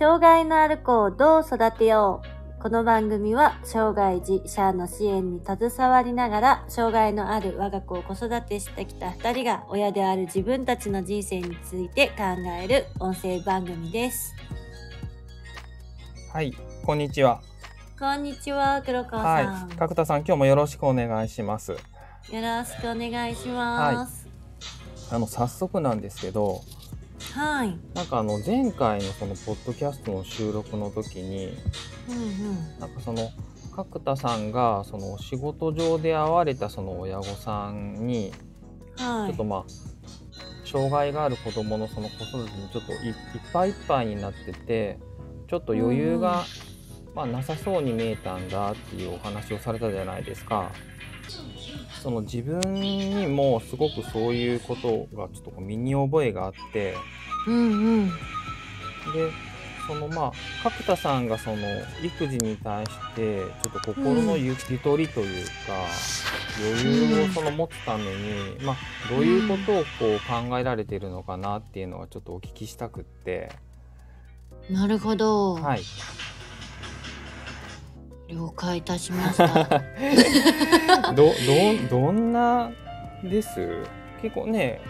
障害のある子をどう育てよう。この番組は障害児者の支援に携わりながら障害のある我が子を子育てしてきた2人が親である自分たちの人生について考える音声番組です。はい、こんにちは。こんにちは黒川さん、はい、角田さん、今日もよろしくお願いします。よろしくお願いします。あの早速なんですけど、はい、なんかあの前回のそのポッドキャストの収録の時に、うんうん。なんかその角田さんがその仕事上で会われたその親御さんに、はい。ちょっとまあ障害がある子供のその子育てにちょっといいっぱいいっぱいになってて、ちょっと余裕が、まあ、なさそうに見えたんだっていうお話をされたじゃないですか。その自分にもすごくそういうことがちょっとこう身に覚えがあってうんうん。でそのまあ角田さんがその育児に対してちょっと心のゆ,、ゆとりというか余裕をその持つために、まあ、どういうことをこう考えられているのかなっていうのはちょっとお聞きしたくって、なるほど、はい、了解いたしました。どどどんなです？結構ね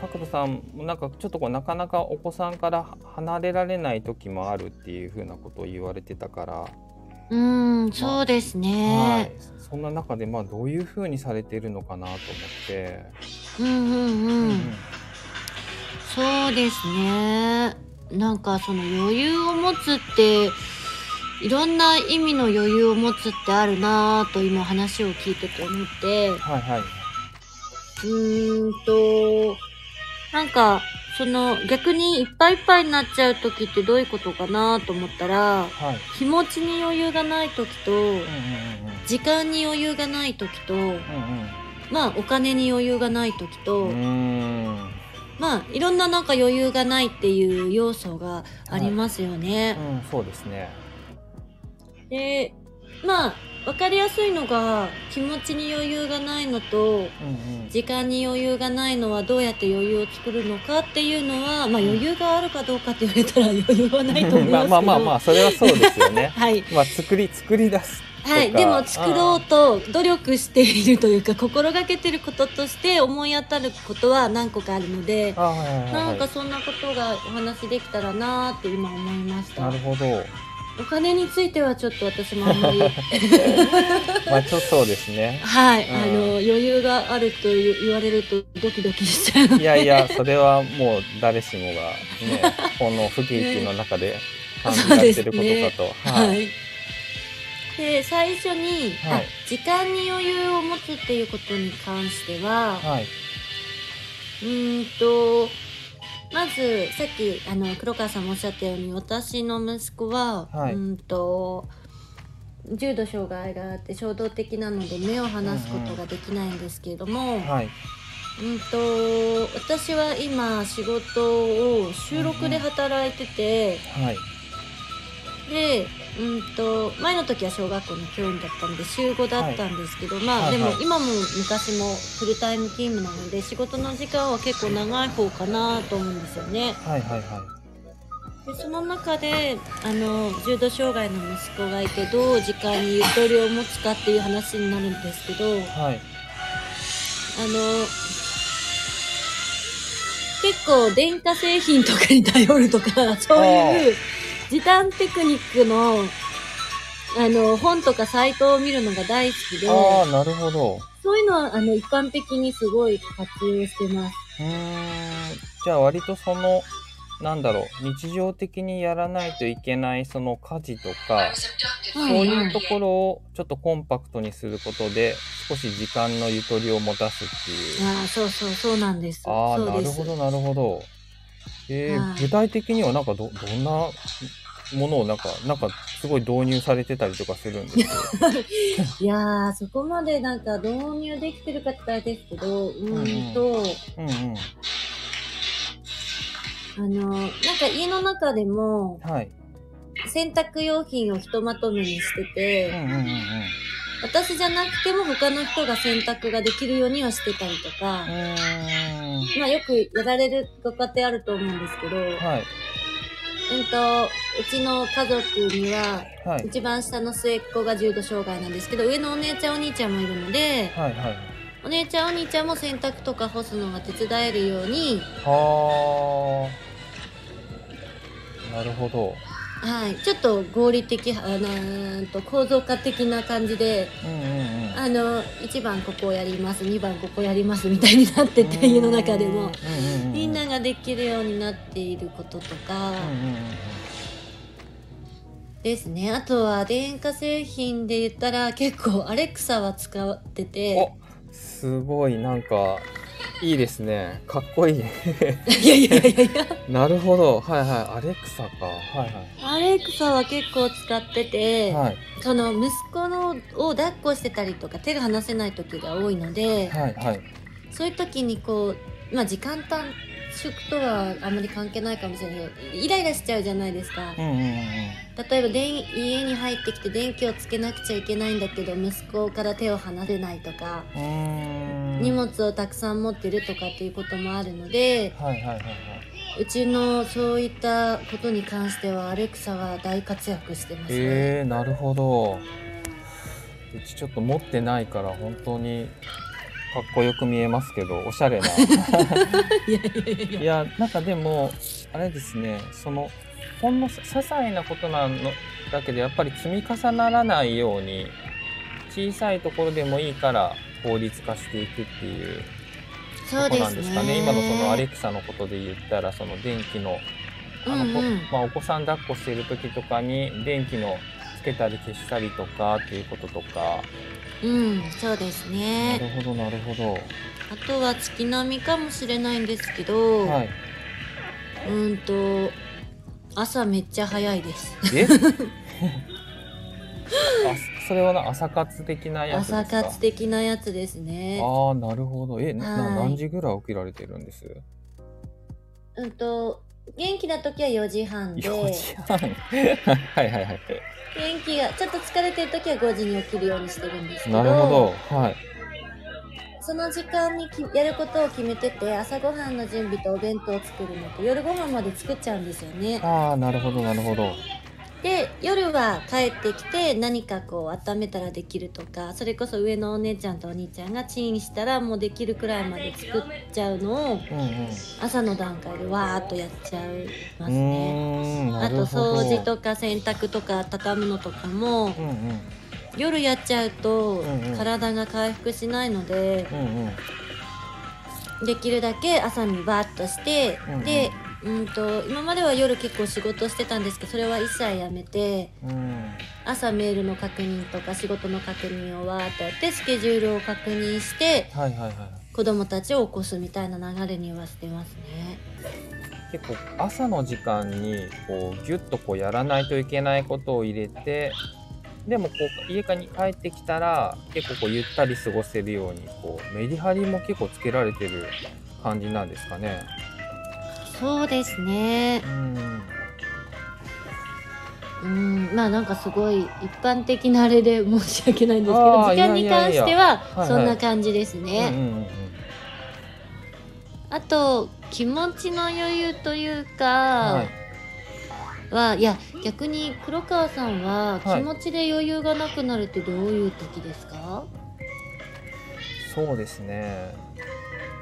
角田さんもなんかちょっとこうなかなかお子さんから離れられない時もあるっていうふうなことを言われてたから、うんそうですはね、い、そんな中でまあどういうふうにされているのかなと思って、うんうん。うん、うん。そうですね。なんかその余裕を持つっていろんな意味の余裕を持つってあるなぁと今話を聞いてて思って。うはいはい。ーんとなんかその逆にいっぱいいっぱいになっちゃう時ってどういうことかなと思ったらはい。気持ちに余裕がない時とうんうんうん時間に余裕がない時とうんまあお金に余裕がない時と、まあいろんななんか余裕がないっていう要素がありますよね。うんそうですねでまあ分かりやすいのが気持ちに余裕がないのとうんうん。時間に余裕がないのはどうやって余裕を作るのかっていうのは、まあ、余裕があるかどうかって言われたら余裕はないと思いますけど。まあまあまあまあそれはそうですよね。はい、まあ作り作り出すはい、でも作ろうと努力しているというか心がけてることとして思い当たることは何個かあるのであはいはい。なんかそんなことがお話できたらなーって今思いました。なるほどお金についてはちょっと私もあんまり。まあちょっとそうですね。はい、うん。あの余裕があると言言われるとドキドキしちゃう。いやいやそれはもう誰しもがね この不景気の中で感じられてることかと、ははい。い。で最初に、あはい。時間に余裕を持つっていうことに関しては、はい。うーんとまずさっきあの黒川さんもおっしゃったように私の息子は、はい。うーんと重度障害があって衝動的なので目を離すことができないんですけれども、はい。うんと私は今仕事を収録で働いてて、はい。でうんと前の時は小学校の教員だったんで週5だったんですけど、まあ、はいはい。でも今も昔もフルタイム勤務なので仕事の時間は結構長い方かなと思うんですよね。はいはいはい。でその中であの重度障害の息子がいてどう時間にゆとりを持つかっていう話になるんですけどはい。あの結構電化製品とかに頼るとかそういう時短テクニックのあの本とかサイトを見るのが大好きでああなるほど。そういうのはあの一般的にすごい活用してます。うーん。じゃあ割とそのなんだろう日常的にやらないといけないその家事とかそういうところをちょっとコンパクトにすることで少し時間のゆとりを持たすっていう。ああそうそうそうなんです。ああそうです。なるほどなるほどえーはい。具体的にはなんかどどんなものをなんかなんかすごい導入されてたりとかするんですか？いやーそこまでなんか導入できてるかってあれですけどうーんと、うんうん。あのなんか家の中でもはい。洗濯用品をひとまとめにしてて、うんうんうんうん私じゃなくても他の人が洗濯ができるようにはしてたりとか、まあよくやられるご家庭あると思うんですけど、はい。あうんと、うちの家族には、はい。一番下の末っ子が重度障害なんですけど、上のお姉ちゃんお兄ちゃんもいるので、はいはい。お姉ちゃんお兄ちゃんも洗濯とか干すのが手伝えるように、はあ。なるほどはい、ちょっと合理的、あなんと構造化的な感じで、あの、1番ここをやります、2番ここやりますみたいになってて、家の中でも。みんなができるようになっていることとか、ですね。あとは電化製品で言ったら結構アレクサは使ってて、おすごいなんかいいですね。かっこいいいやいやいやいや、なるほど。はいはい。アレクサか。はいアレクサは結構使ってて、はい。はいその息子のを抱っこしてたりとか手が離せない時が多いので、はいはい。そういう時にこう、まあ時間短縮とはあんまり関係ないかもしれないけど、イライラしちゃうじゃないですか。うんうんうん例えば電家に入ってきて電気をつけなくちゃいけないんだけど息子から手を離れないとか、うーん荷物をたくさん持ってるとかっていうこともあるのではいはいはいはい。うちのそういったことに関してはアレクサは大活躍してますね。えー、なるほど。うちちょっと持ってないから本当にかっこよく見えますけどおしゃれな。いやなんかでもあれですねそのほんの些細なことなのだけどやっぱり積み重ならないように小さいところでもいいから効率化していくっていうそうとこですね。なんですかね今のそのアレクサのことで言ったらその電気のあの、こうんうんまあ、お子さん抱っこしている時とかに電気のつけたり消したりとかっていうこととか、うん、そうですなね。るほどなるほどあとは月並みかもしれないんですけど、はいうんと朝めっちゃ早いです。え？あ それはな朝活的なやつですか？朝活的なやつですね。ああなるほど。えな何時ぐらい起きられてるんです？うんと元気な時は4時半で、4時半。はいはいはい。元気がちょっと疲れてる時は5時に起きるようにしてるんですけど、なるほど。はい。その時間にきやることを決めてて朝ごはんの準備とお弁当を作るのと夜ご飯まで作っちゃうんですよね。ああなるほどなるほどで夜は帰ってきて何かこう温めたらできるとかそれこそ上のお姉ちゃんとお兄ちゃんがチンしたらもうできるくらいまで作っちゃうのを朝の段階でわーっとやっちゃいますうね。あと掃除とか洗濯とか畳むのとかもうんうん。夜やっちゃうと体が回復しないのでうんうん。できるだけ朝にバーッとしてうんうん。でうんと今までは夜結構仕事してたんですけどそれは一切やめてうん朝メールの確認とか仕事の確認をわーっとやってスケジュールを確認してはいはいはい子供たちを起こすみたいな流れにはしてますね。結構朝の時間にこうギュッとこうやらないといけないことを入れてでもこう家に帰ってきたら結構こうゆったり過ごせるようにこうメリハリも結構つけられてる感じなんですかね。そうですね。う。ん。うん、まあなんかすごい一般的なあれで申し訳ないんですけど時間に関してはそんな感じですうんね。あと気持ちの余裕といううんかはい。は、い、や逆に黒川さんははい。気持ちで余裕がなくなるってどういう時ですか、そうですね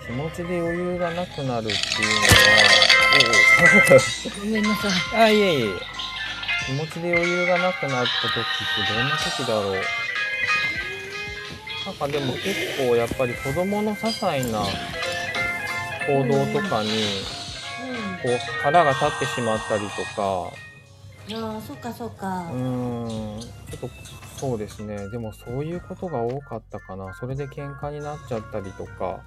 気持ちで余裕がなくなるっていうごめんなさい。あいえいえ。気持ちで余裕がなくなった時ってどんな時だろう？なんかでも結構やっぱり子供の些細な行動とかにこう腹が立ってしまったりとか。うん、ああそっかそっか。う。ーん。ちょっとそうですね。でもそういうことが多かったかな。それで喧嘩になっちゃったりとか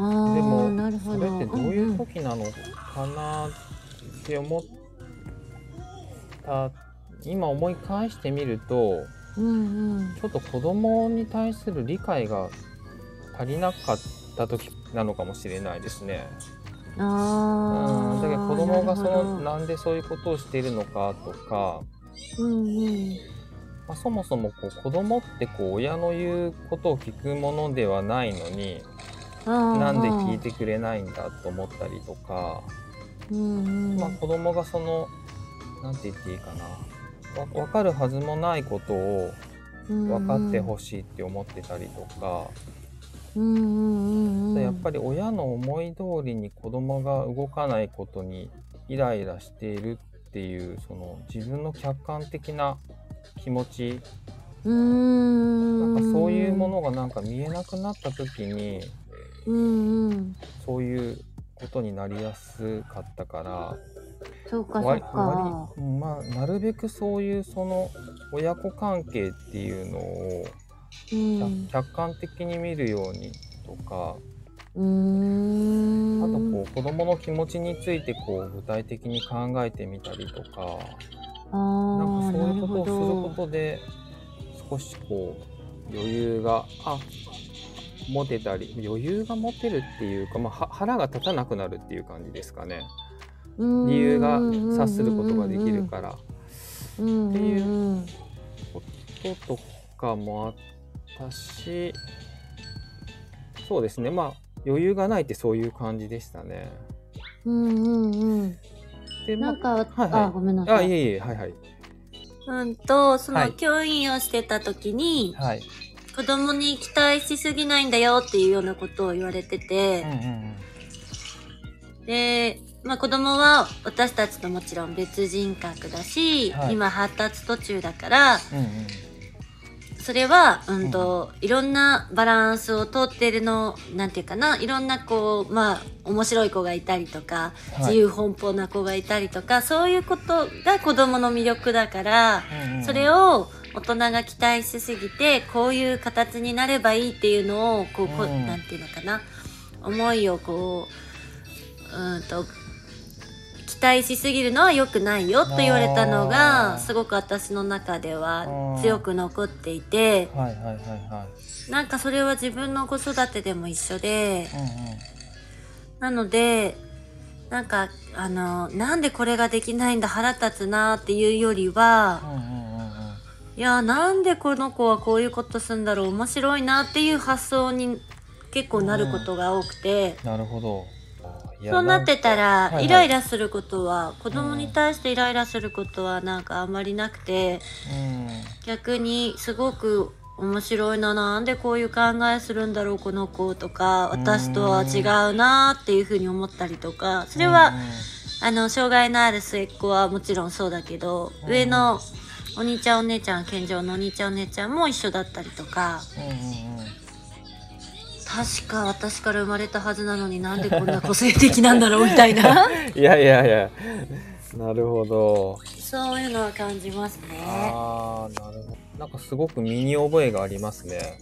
でもなるほど。それってどういんうん時なのかなって思った今思い返してみるとうんうんちょっと子供に対する理解が足りなかった時なのかもしれないですね。ああ。うんだけど子供がそのなんでそういうことをしているのかとか、うんうん。まあ、そもそもこう子供ってこう親の言うことを聞くものではないのになんで聞いてくれないんだと思ったりとか。うんうん。まあ、子供がそのなんて言っていいかな。わ分かるはずもないことを分かってほしいって思ってたりとか、うんうんうんうんやっぱり親の思い通りに子供が動かないことにイライラしているっていうその自分の客観的な気持ち。なんかそういうものがなんか見えなくなった時にうんうん。そういうことになりやすかったから。そうかそう割かまあなるべくそういうその親子関係っていうのをうん。客客観的に見るようにとか。うーん。あとこう子供の気持ちについてこう具体的に考えてみたりとか。あなんかそういうことをすることで少しこう余裕があ持てたり余裕が持てるっていうか、まあ、は腹が立たなくなるっていう感じですかね。理由が察することができるから。っていうこととかもあったしそうですね。まあ余裕がないってそういう感じでしたね。うんうんうん。でまなんか、はいはい。あごめんなあさい。あいえいえはいはい。うんとそはい。の教員をしてた時に、はい。子供に期待しすぎないんだよっていうようなことを言われてて。うん、うんうんで、まあ子供は私たちともちろん別人格だし、はい。今発達途中だから、うんうん。それは、うんと、いろんなバランスをとってるの、なんていうかな、いろんなこう、まあ、面白い子がいたりとか、はい。自由奔放な子がいたりとか、そういうことが子供の魅力だから、うんうん。それを大人が期待しすぎて、こういう形になればいいっていうのを、こう、こううんなんていうのかな、思いをこう、うんと、期待しすぎるのは良くないよと言われたのが、すごく私の中では強く残っていて、はいはいはいはい。なんかそれは自分の子育てでも一緒で、うんうん。なので、なんか、あの、なんでこれができないんだ腹立つなっていうよりは、うんうんいや、なんでこの子はこういうことするんだろう、面白いなっていう発想に結構なることが多くて、なるほど。そうなってたら、イライラすることは、子供に対してイライラすることはなんかあんまりなくて、うん。逆にすごく面白いななんでこういう考えするんだろうこの子とか私とは違うなっていうふうに思ったりとかそれは、あの障害のある末っ子はもちろんそうだけど、うん。上のお兄ちゃんお姉ちゃん健常のお兄ちゃんお姉ちゃんも一緒だったりとか。確か私から生まれたはずなのになんでこんな個性的なんだろうみたいな。いやいやいや。なるほど。そういうのは感じますね。あーなるほど。なんかすごく身に覚えがありますね。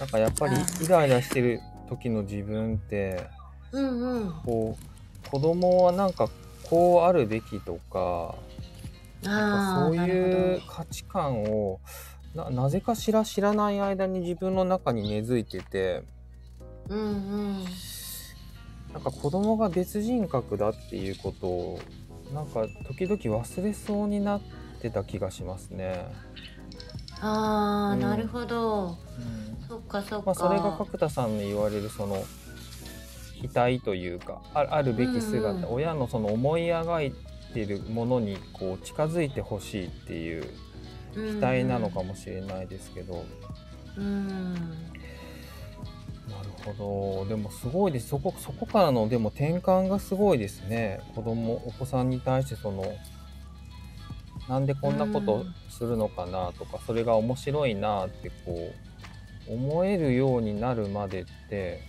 なんかやっぱりイライラしてる時の自分ってうんうん。こう子供はなんかこうあるべきとかそういう価値観をななぜかしら知らない間に自分の中に根付いてて。うんうん。なんか子供が別人格だっていうことをなんか時々忘れそうになってた気がしますね。ああ、うんなるほど。うんそっかそっか。まあ、それが角田さんの言われるその 期待というかああるべき姿、うんうん親のその思い描いているものにこう近づいてほしいっていう期待なのかもしれないですけど、うん。なるほど。でもすごいです。そこそこからのでも転換がすごいですね。子供お子さんに対してそのなんでこんなことするのかなとか、それが面白いなってこう思えるようになるまでって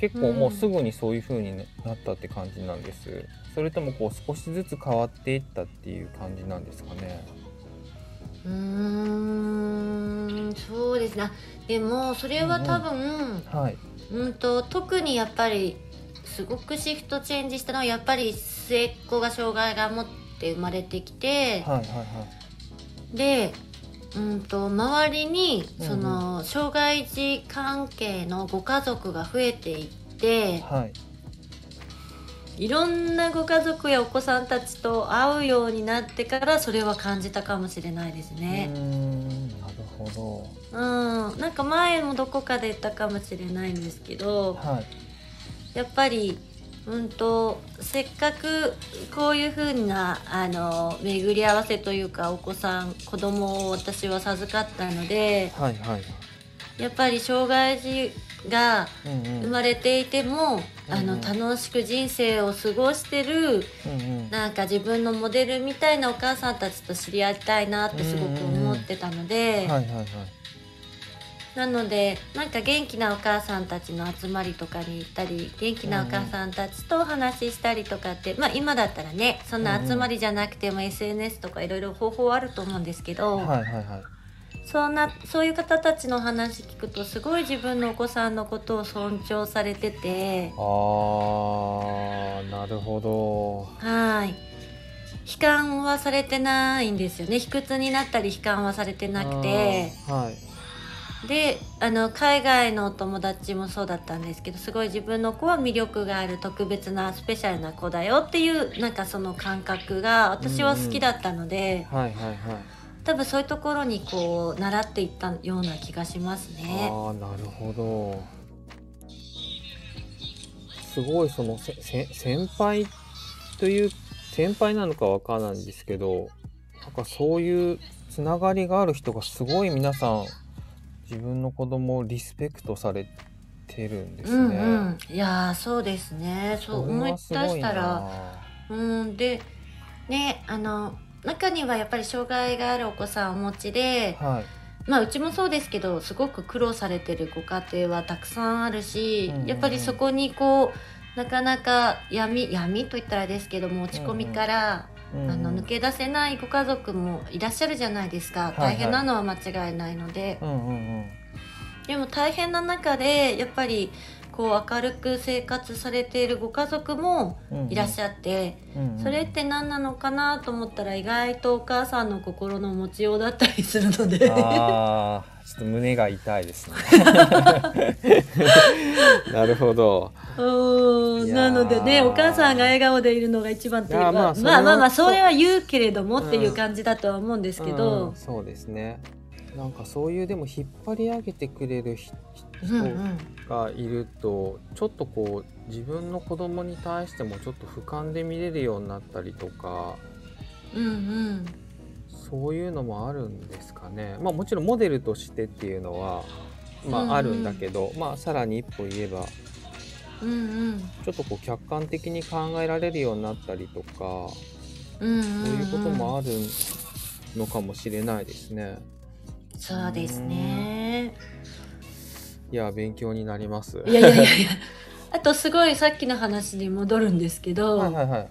結構もうすぐにそういう風になったって感じなんです、それともこう少しずつ変わっていったっていう感じなんですかね。うーん、そうですね。でも、それは多分、はい。うんと、特にやっぱり、すごくシフトチェンジしたのは、やっぱり末っ子が障害が持って生まれてきて、はいはいはい。で、うんと、周りに、その、障害児関係のご家族が増えていって、はい。いろんなご家族やお子さんたちと会うようになってからそれは感じたかもしれないですね。んなるほうん、なんか前もどこかで言ったかもしれないんですけどどはい。やっぱりうんとせっかくこういうふうなあの巡り合わせというかお子さん子供を私は授かったのではいはい。やっぱり障害児が生まれていても、あのうん。うん楽しく人生を過ごしてるうんうん。なんか自分のモデルみたいなお母さんたちと知り合いたいなってすごく思ってたので、なのでなんか元気なお母さんたちの集まりとかに行ったり元気なお母さんたちとお話ししたりとかって、まあ今だったらねそんな集まりじゃなくても SNS とかいろいろ方法あると思うんですけど、はいはいはい。そんなそういう方たちの話聞くとすごい自分のお子さんのことを尊重されてて。あーなるほはい。悲観はされてないんですよね。卑屈になったり悲観はされてどなくて。はいであの海外のお友達もそうだったんですけどすごい自分の子は魅力がある特別なスペシャルな子だよっていうなんかその感覚が私は好きだったので、はいはいはい。多分そういうところにこう習っていったような気がしますね。ああなるほど。すごいそのせせ先輩という先輩なのかわからないんですけどなんかそういうつながりがある人がすごい皆さん自分の子供をリスペクトされてるんですうんね。うん、いやーそうですね。そうれ思い出したら。な。うん。でねあの中にはやっぱり障害があるお子さんをお持ちではい。まあうちもそうですけどすごく苦労されてるご家庭はたくさんあるし、うんうんうん。やっぱりそこにこうなかなか闇闇といったらですけども落ち込みから、うんあの抜け出せないご家族もいらっしゃるじゃないですか、大変なのは間違いないので、でも大変な中でやっぱりこう明るく生活されているご家族もうんうんいらっしゃって、うんうんそれって何なのかなと思ったら意外とお母さんの心の持ちようだったりするので。ああちょっと胸が痛いですね。なるほど。うーんなのでねお母さんが笑顔でいるのが一番っていうかままあまあまあそれは言うけれどもっていう感じだとは思うんですけうどん、そうですね。なんかそういうでも引っ張り上げてくれるひうんうん人がいると、ちょっとこう自分の子供に対してもちょっと俯瞰で見れるようになったりとかうんうんそういうのもあるんですかね。まあもちろんモデルとしてっていうのはまああるんだけど、まあさらに一歩言えばうんうんちょっとこう客観的に考えられるようになったりとか、うんうんそういうこともあるのかもしれないですね。そうですねいや勉強になります。いやいやいやいや。あとすごいさっきの話に戻るんですけど、はいはいはい。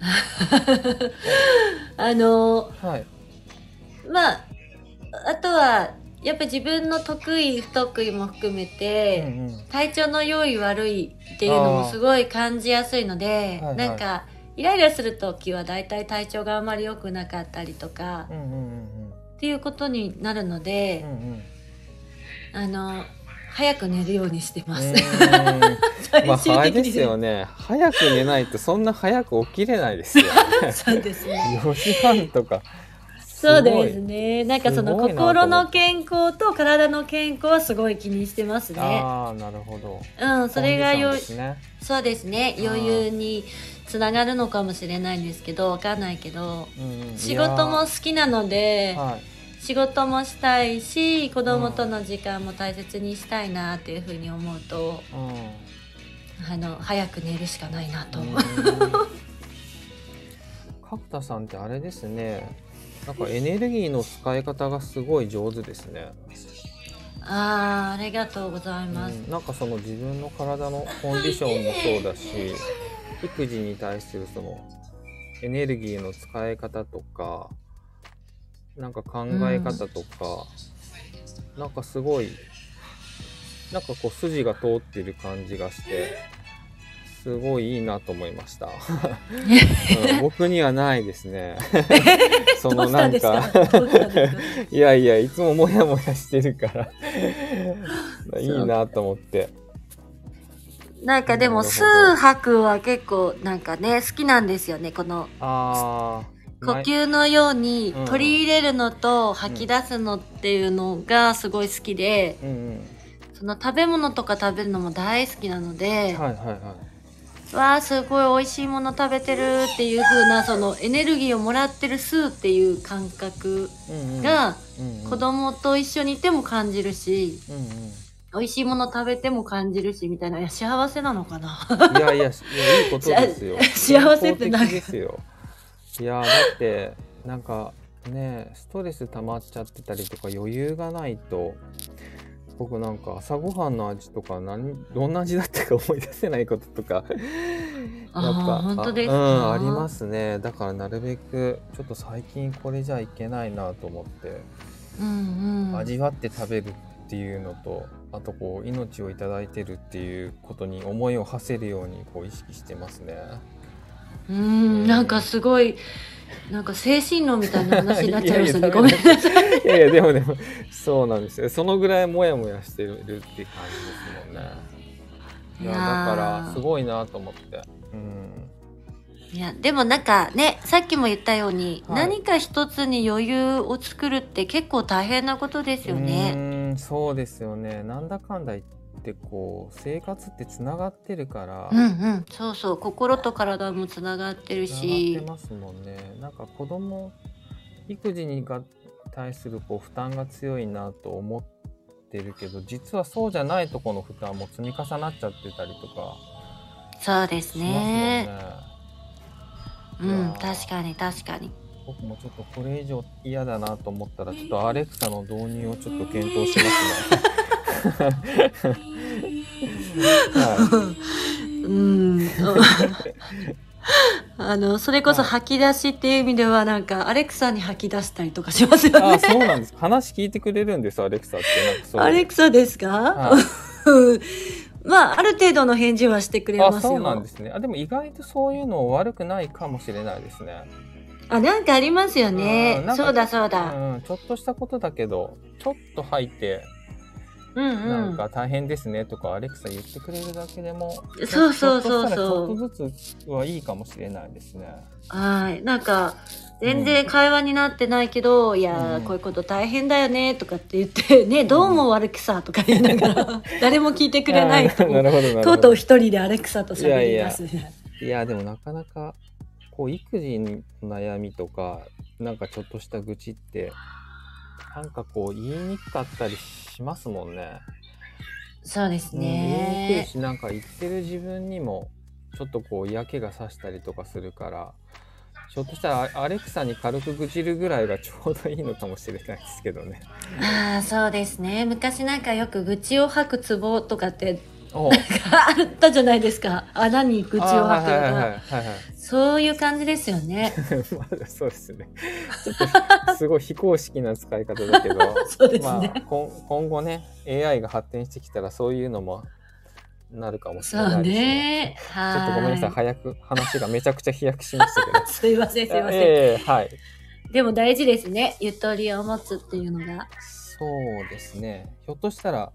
あのはい。まああとはやっぱ自分の得意不得意も含めて、うんうん。体調の良い悪いっていうのもすごい感じやすいので、はいはいなんかイライラする時はだいたい体調があまり良くなかったりとかうんうんうんっていうことになるのうんでう、んうん。あの早く寝るようにしてます。まあ最終的に。あれですよね。早く寝ないとそんな早く起きれないですよね。そうですね。4時半とか。そうですね。な。んかその心の健康と体の健康はすごい気にしてますね。ああなるほど。うん、それがよね。そうですね。余裕につながるのかもしれないんですけど、わかんないけど、うんうん仕事も好きなのいではい仕事もしたいし子供との時間も大切にしたいなっていうふうに思うとうん。あの早く寝るしかないなと、うん。角田さんってあれですね。なんかエネルギーの使い方がすごい上手ですね、あーありがとうございます、うん、なんかその自分の体のコンディションもそうだし 育児に対するそのエネルギーの使い方とかなんか考え方とか、なんかすごいなんかこう筋が通ってる感じがしてすごいいいなと思いました、うん僕にはないですね。そのなんかいやいやいつもモヤモヤしてるから。いいなと思って。なんかでも数拍は結構なんかね好きなんですよねこの。あー呼吸のようにうん取り入れるのと吐き出すのっていうのがすごい好きで、うんうん。その食べ物とか食べるのも大好きなので、はいはいはい。わあすごい美味しいもの食べてるっていう風なそのエネルギーをもらってる数っていう感覚が子供と一緒にいても感じるし、うんうん。美味しいもの食べても感じるしみたいないや幸せなのかな？いやいや、いやいいことですよ。幸せってなんか健康的ですよ。いや、だって、なんかね、ストレス溜まっちゃってたりとか余裕がないと、僕なんか朝ごはんの味とか何、どんな味だったか思い出せないこととか、やっあー本当ですかうん、ありますね。だからなるべく、ちょっと最近これじゃいけないなと思って、うんうん味わって食べるっていうのと、あとこう命をいただいてるっていうことに思いを馳せるようにこう意識してますね。うんなんかすごいなんか精神論みたいな話になっちゃいましたね ごめんなさいいやいやでもでもそうなんですよ。そのぐらいモヤモヤしてるって感じですもんね。いやだからすごいなと思って。うん。いやでもなんかねさっきも言ったように、はい何か一つに余裕を作るって結構大変なことですようね。そうですよね。なんだかんだ言ってこう生活ってつながってるから。うんうんそうそう心と体もつながってるつながっしてますもんね。なんか子供育児にが対するこう負担が強いなと思ってるけど実はそうじゃないとこの負担も積み重なっちゃってたりとかそうですねね。うん確かに確かに僕もちょっとこれ以上嫌だなと思ったらちょっとアレクサの導入をちょっと検討しますね。うん。あのそれこそ吐き出しっていう意味ではなん。かアレクサに吐き出したりとかしますよい、あね。そうなん。です。話聞いてくれるん。ですアレクサってなん。か。アレクサですか、はいまあある程度の返事はしてくれますよ。あそうなん。ですね。あでも意外とそういうの悪くないかもしれないですね。あなん。かありますよねうそうだそうだ。うん、ちょっとしたことだけどちょっと吐いてうんなんうん。か大変ですねとかアレクサ言ってくれるだけでもそうそうそうそうちょっとずつはいいかもしれないですね。はい。なんか、全然会話になってないけど、いやー、うんこういうこと大変だよね、とかって言って、ね、どうもアレクサとか言いながら、誰も聞いてくれないとうとう一人でアレクサと喋り出す。いいやでもなかなかこう育児の悩みとかなんかちょっとした愚痴ってなんかこう言いにくかったりしますもんね。そうですうん言いにくいね。しなんか言ってる自分にもちょっとこう嫌気がさしたりとかするからひょっとしたらアアレクサに軽く愚痴るぐらいが ちょうどいいのかもしれないですけどね。ああ、そうですね。昔なんかよく愚痴を吐くツボとかってお あったじゃないですか。穴に愚痴を吐くあーはいはいはいのが。はいはい。そういう感じですよね。まあそうですね。ちょっとすごい非公式な使い方だけど、そうですまね。あ今今後ね AI が発展してきたらそういうのもなるかもしれないですね。ね。ちょはい。っとごめんなさい早く話がめちゃくちゃ飛躍しましたけど。すいません、すいません。ええはい。でも大事ですね。ゆとりを持つっていうのが。そうですね。ひょっとしたら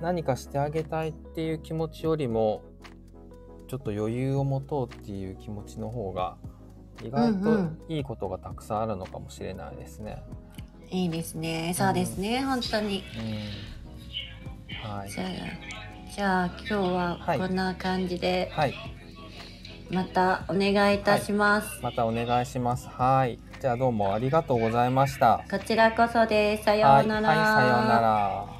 何かしてあげたいっていう気持ちよりもちょっと余裕を持とうっていう気持ちの方が意外とうんうんいいことがたくさんあるのかもしれないですね。いいですね。そうですね。本当に。うん。はい。じゃあ、じゃあ今日ははいこんな感じで、はい。またお願いいたします。またお願いします。はい。じゃあどうもありがとうございました。こちらこそです。さようなら。はい、はい、さようなら。